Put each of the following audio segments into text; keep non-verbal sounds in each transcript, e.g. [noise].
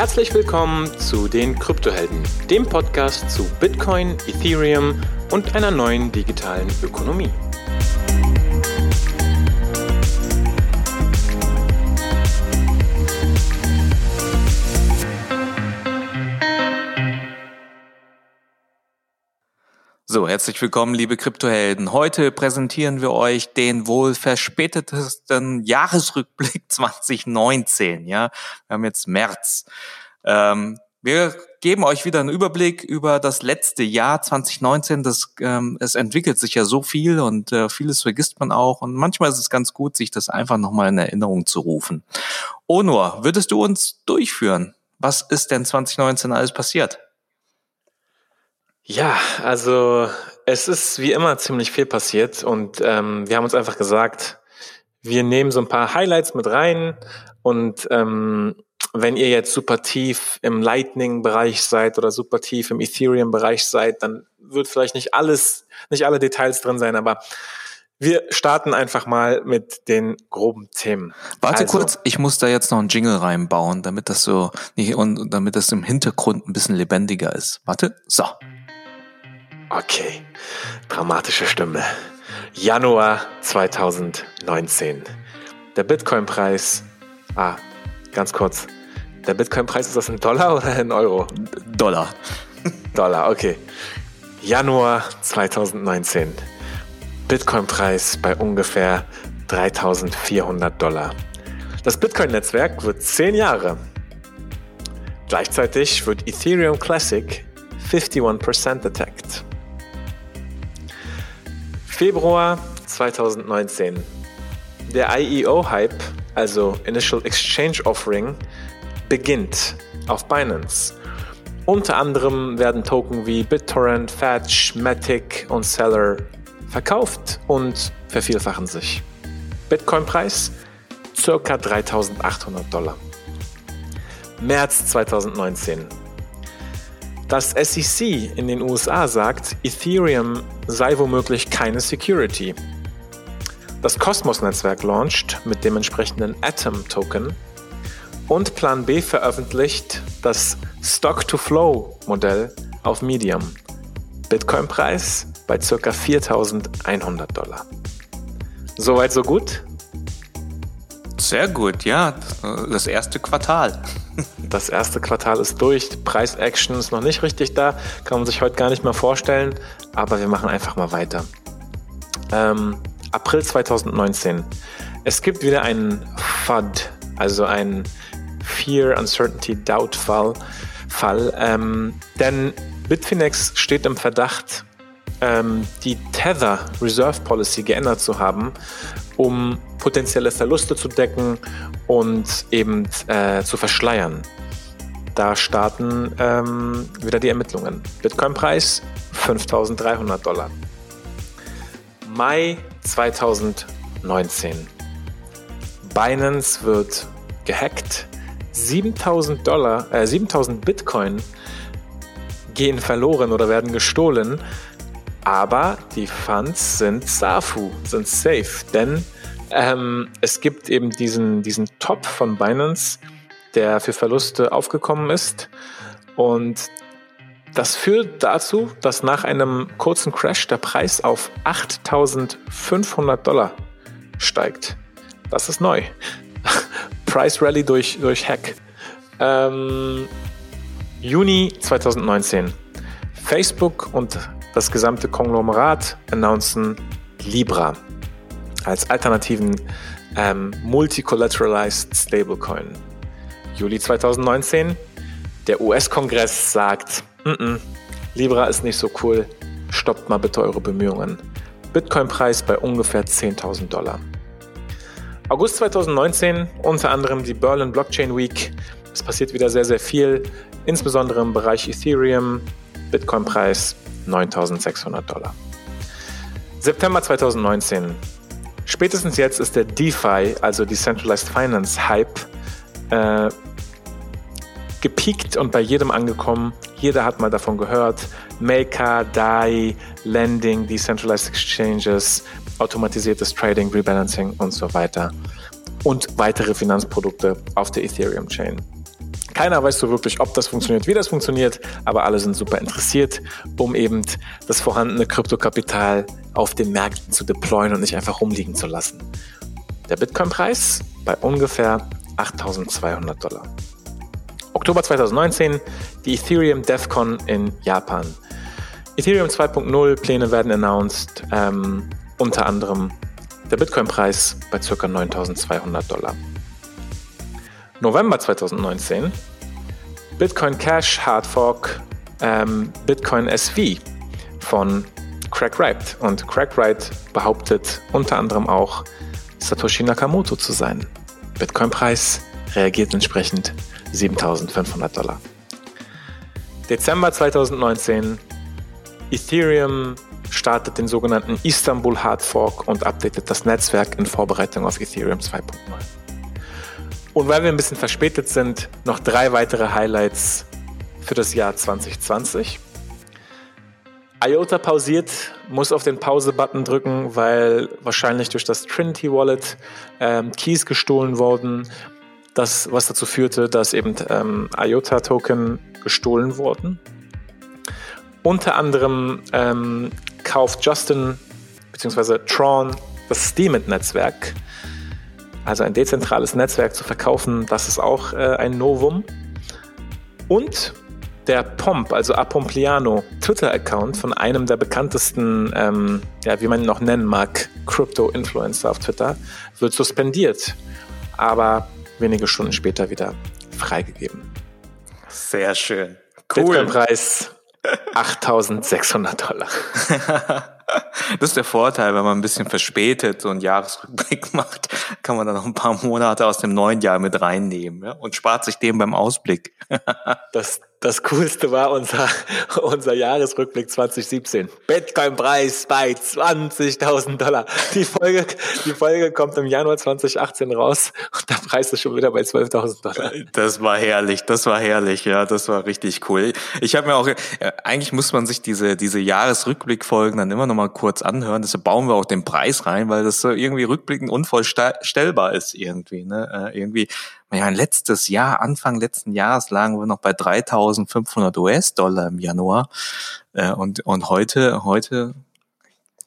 Herzlich willkommen zu den Kryptohelden, dem Podcast zu Bitcoin, Ethereum und einer neuen digitalen Ökonomie. So, herzlich willkommen, liebe Kryptohelden. Heute präsentieren wir euch den wohl verspätetesten Jahresrückblick [laughs] 2019. Ja, wir haben jetzt März. Ähm, wir geben euch wieder einen Überblick über das letzte Jahr 2019. Das, ähm, es entwickelt sich ja so viel und äh, vieles vergisst man auch. Und manchmal ist es ganz gut, sich das einfach nochmal in Erinnerung zu rufen. Onur, würdest du uns durchführen? Was ist denn 2019 alles passiert? Ja, also es ist wie immer ziemlich viel passiert und ähm, wir haben uns einfach gesagt, wir nehmen so ein paar Highlights mit rein und ähm, wenn ihr jetzt super tief im Lightning-Bereich seid oder super tief im Ethereum-Bereich seid, dann wird vielleicht nicht alles, nicht alle Details drin sein, aber wir starten einfach mal mit den groben Themen. Warte also, kurz, ich muss da jetzt noch einen Jingle reinbauen, damit das so nicht und damit das im Hintergrund ein bisschen lebendiger ist. Warte, so. Okay, dramatische Stimme. Januar 2019. Der Bitcoin-Preis. Ah, ganz kurz. Der Bitcoin-Preis ist das in Dollar [laughs] oder in Euro? Dollar. Dollar, okay. Januar 2019. Bitcoin-Preis bei ungefähr 3400 Dollar. Das Bitcoin-Netzwerk wird 10 Jahre. Gleichzeitig wird Ethereum Classic 51% attacked. Februar 2019. Der IEO-Hype, also Initial Exchange Offering, beginnt auf Binance. Unter anderem werden Token wie BitTorrent, Fetch, Matic und Seller verkauft und vervielfachen sich. Bitcoin-Preis ca. 3800 Dollar. März 2019. Das SEC in den USA sagt, Ethereum sei womöglich keine Security. Das Cosmos-Netzwerk launcht mit dem entsprechenden Atom-Token und Plan B veröffentlicht das Stock-to-Flow-Modell auf Medium. Bitcoin-Preis bei ca. 4100 Dollar. Soweit, so gut? Sehr gut, ja. Das erste Quartal. Das erste Quartal ist durch. Preis-Action ist noch nicht richtig da. Kann man sich heute gar nicht mehr vorstellen. Aber wir machen einfach mal weiter. Ähm, April 2019. Es gibt wieder einen FUD, also einen Fear, Uncertainty, Doubt Fall. Fall ähm, denn Bitfinex steht im Verdacht, ähm, die Tether Reserve Policy geändert zu haben, um potenzielle Verluste zu decken und eben äh, zu verschleiern. Da starten ähm, wieder die Ermittlungen. Bitcoin-Preis 5300 Dollar. Mai 2019. Binance wird gehackt. 7000 Dollar, äh, 7000 Bitcoin gehen verloren oder werden gestohlen. Aber die Funds sind SAFU, sind safe, denn ähm, es gibt eben diesen, diesen Top von Binance, der für Verluste aufgekommen ist. Und das führt dazu, dass nach einem kurzen Crash der Preis auf 8500 Dollar steigt. Das ist neu. [laughs] Price Rally durch, durch Hack. Ähm, Juni 2019. Facebook und das gesamte Konglomerat announcen Libra als alternativen ähm, Multi-Collateralized Stablecoin. Juli 2019, der US-Kongress sagt, N -n, Libra ist nicht so cool, stoppt mal bitte eure Bemühungen. Bitcoin-Preis bei ungefähr 10.000 Dollar. August 2019, unter anderem die Berlin Blockchain Week. Es passiert wieder sehr, sehr viel, insbesondere im Bereich Ethereum. Bitcoin-Preis 9.600 Dollar. September 2019, Spätestens jetzt ist der DeFi, also Decentralized Finance Hype, äh, gepiekt und bei jedem angekommen. Jeder hat mal davon gehört. Maker, DAI, Lending, Decentralized Exchanges, automatisiertes Trading, Rebalancing und so weiter. Und weitere Finanzprodukte auf der Ethereum Chain. Keiner weiß so wirklich, ob das funktioniert, wie das funktioniert, aber alle sind super interessiert, um eben das vorhandene Kryptokapital auf den Märkten zu deployen und nicht einfach rumliegen zu lassen. Der Bitcoin-Preis bei ungefähr 8200 Dollar. Oktober 2019, die Ethereum DevCon in Japan. Ethereum 2.0 Pläne werden announced, ähm, unter anderem der Bitcoin-Preis bei ca. 9200 Dollar. November 2019, Bitcoin Cash Hard Fork ähm, Bitcoin SV von Craig Wright. Und Craig Wright behauptet unter anderem auch, Satoshi Nakamoto zu sein. Bitcoin-Preis reagiert entsprechend 7500 Dollar. Dezember 2019, Ethereum startet den sogenannten Istanbul Hard Fork und updatet das Netzwerk in Vorbereitung auf Ethereum 2.0. Und weil wir ein bisschen verspätet sind, noch drei weitere Highlights für das Jahr 2020. IOTA pausiert, muss auf den Pause-Button drücken, weil wahrscheinlich durch das Trinity Wallet ähm, Keys gestohlen wurden. Das, was dazu führte, dass eben ähm, IOTA-Token gestohlen wurden. Unter anderem ähm, kauft Justin bzw. Tron das Steemit-Netzwerk, also ein dezentrales Netzwerk zu verkaufen, das ist auch äh, ein Novum. Und der Pomp, also Apompliano, Twitter-Account von einem der bekanntesten, ähm, ja, wie man ihn noch nennen mag, Crypto-Influencer auf Twitter, wird suspendiert, aber wenige Stunden später wieder freigegeben. Sehr schön. Cool. Bitcoin-Preis 8600 [laughs] Dollar. [laughs] Das ist der Vorteil, wenn man ein bisschen verspätet so einen Jahresrückblick [laughs] macht, kann man dann noch ein paar Monate aus dem neuen Jahr mit reinnehmen ja, und spart sich den beim Ausblick. Das, das Coolste war unser, [laughs] unser Jahresrückblick 2017. Bitcoin-Preis bei 20.000 Dollar. Die Folge, die Folge kommt im Januar 2018 raus und der Preis ist schon wieder bei 12.000 Dollar. Das war herrlich, das war herrlich, ja, das war richtig cool. Ich habe mir auch, eigentlich muss man sich diese, diese Jahresrückblickfolgen dann immer noch mal kurz anhören. Deshalb bauen wir auch den Preis rein, weil das so irgendwie rückblickend unvorstellbar ist irgendwie. Ne? Äh, irgendwie, ja, letztes Jahr, Anfang letzten Jahres lagen wir noch bei 3.500 US-Dollar im Januar äh, und und heute heute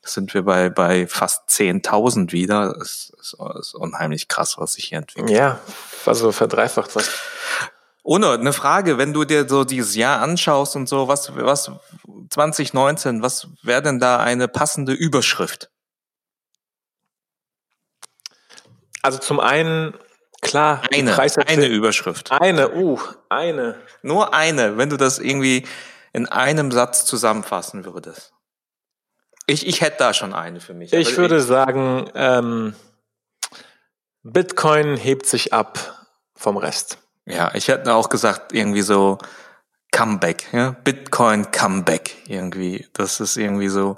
sind wir bei bei fast 10.000 wieder. Das ist, ist unheimlich krass, was sich hier entwickelt. Ja, also verdreifacht was. Ohne eine Frage, wenn du dir so dieses Jahr anschaust und so, was, was 2019, was wäre denn da eine passende Überschrift? Also zum einen, klar, eine, eine Überschrift. Eine, uh, eine. Nur eine, wenn du das irgendwie in einem Satz zusammenfassen würdest. Ich, ich hätte da schon eine für mich. Ich würde ich, sagen, ähm, Bitcoin hebt sich ab vom Rest. Ja, ich hätte auch gesagt, irgendwie so Comeback, ja, Bitcoin Comeback irgendwie. Das ist irgendwie so,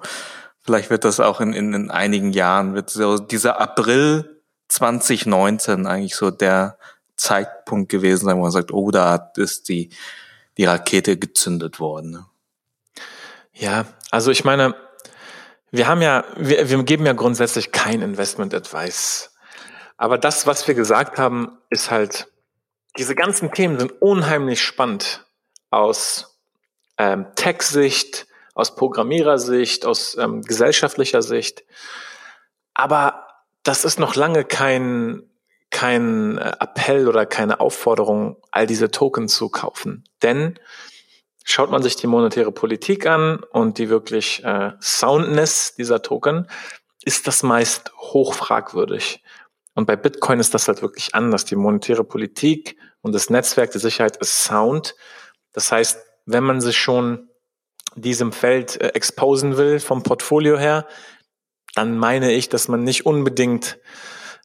vielleicht wird das auch in, in, in einigen Jahren, wird so dieser April 2019 eigentlich so der Zeitpunkt gewesen sein, wo man sagt, oh, da ist die, die Rakete gezündet worden. Ne? Ja, also ich meine, wir haben ja, wir, wir geben ja grundsätzlich kein Investment Advice. Aber das, was wir gesagt haben, ist halt, diese ganzen Themen sind unheimlich spannend aus ähm, Tech-Sicht, aus Programmierersicht, aus ähm, gesellschaftlicher Sicht. Aber das ist noch lange kein, kein äh, Appell oder keine Aufforderung, all diese Token zu kaufen. Denn schaut man sich die monetäre Politik an und die wirklich äh, Soundness dieser Token, ist das meist hochfragwürdig. Und bei Bitcoin ist das halt wirklich anders. Die monetäre Politik und das Netzwerk der Sicherheit ist Sound. Das heißt, wenn man sich schon diesem Feld äh, exposen will vom Portfolio her, dann meine ich, dass man nicht unbedingt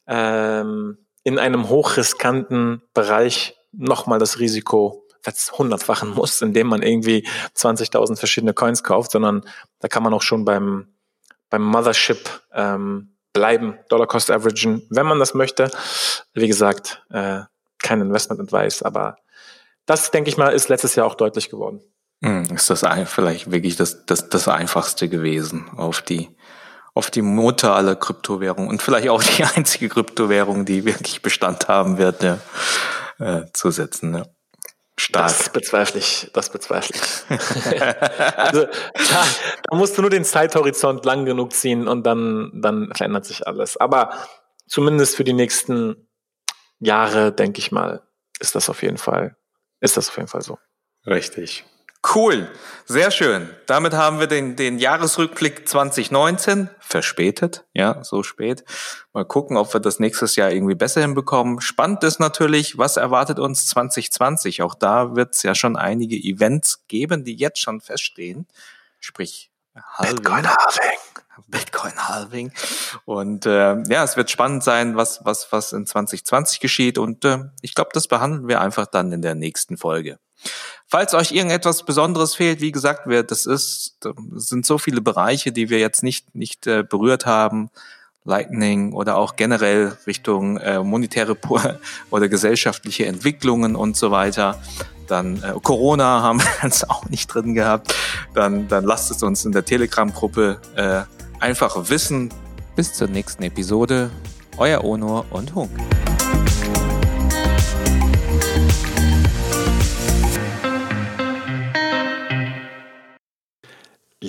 ähm, in einem hochriskanten Bereich nochmal das Risiko hundertfachen muss, indem man irgendwie 20.000 verschiedene Coins kauft, sondern da kann man auch schon beim, beim Mothership ähm, bleiben, Dollar Cost Averaging, wenn man das möchte. Wie gesagt, äh, kein Investment Advice, aber das, denke ich mal, ist letztes Jahr auch deutlich geworden. Hm, ist das vielleicht wirklich das, das, das Einfachste gewesen, auf die, auf die Mutter aller Kryptowährungen und vielleicht auch die [laughs] einzige Kryptowährung, die wirklich Bestand haben wird, ja, äh, zu setzen. Ja. Stark. Das bezweifle ich, das bezweifle ich. [laughs] [laughs] also, da, da, musst du nur den Zeithorizont lang genug ziehen und dann, dann verändert sich alles. Aber zumindest für die nächsten Jahre, denke ich mal, ist das auf jeden Fall, ist das auf jeden Fall so. Richtig. Cool, sehr schön. Damit haben wir den, den Jahresrückblick 2019 verspätet, ja, so spät. Mal gucken, ob wir das nächstes Jahr irgendwie besser hinbekommen. Spannend ist natürlich, was erwartet uns 2020? Auch da wird es ja schon einige Events geben, die jetzt schon feststehen. Sprich, Halving. Bitcoin Halving. Bitcoin Halving. Und äh, ja, es wird spannend sein, was, was, was in 2020 geschieht. Und äh, ich glaube, das behandeln wir einfach dann in der nächsten Folge. Falls euch irgendetwas Besonderes fehlt, wie gesagt, wir, das ist, das sind so viele Bereiche, die wir jetzt nicht, nicht äh, berührt haben. Lightning oder auch generell Richtung äh, monetäre [laughs] oder gesellschaftliche Entwicklungen und so weiter. Dann äh, Corona haben wir [laughs] jetzt auch nicht drin gehabt. Dann, dann lasst es uns in der Telegram-Gruppe äh, einfach wissen. Bis zur nächsten Episode. Euer Onur und Hunk.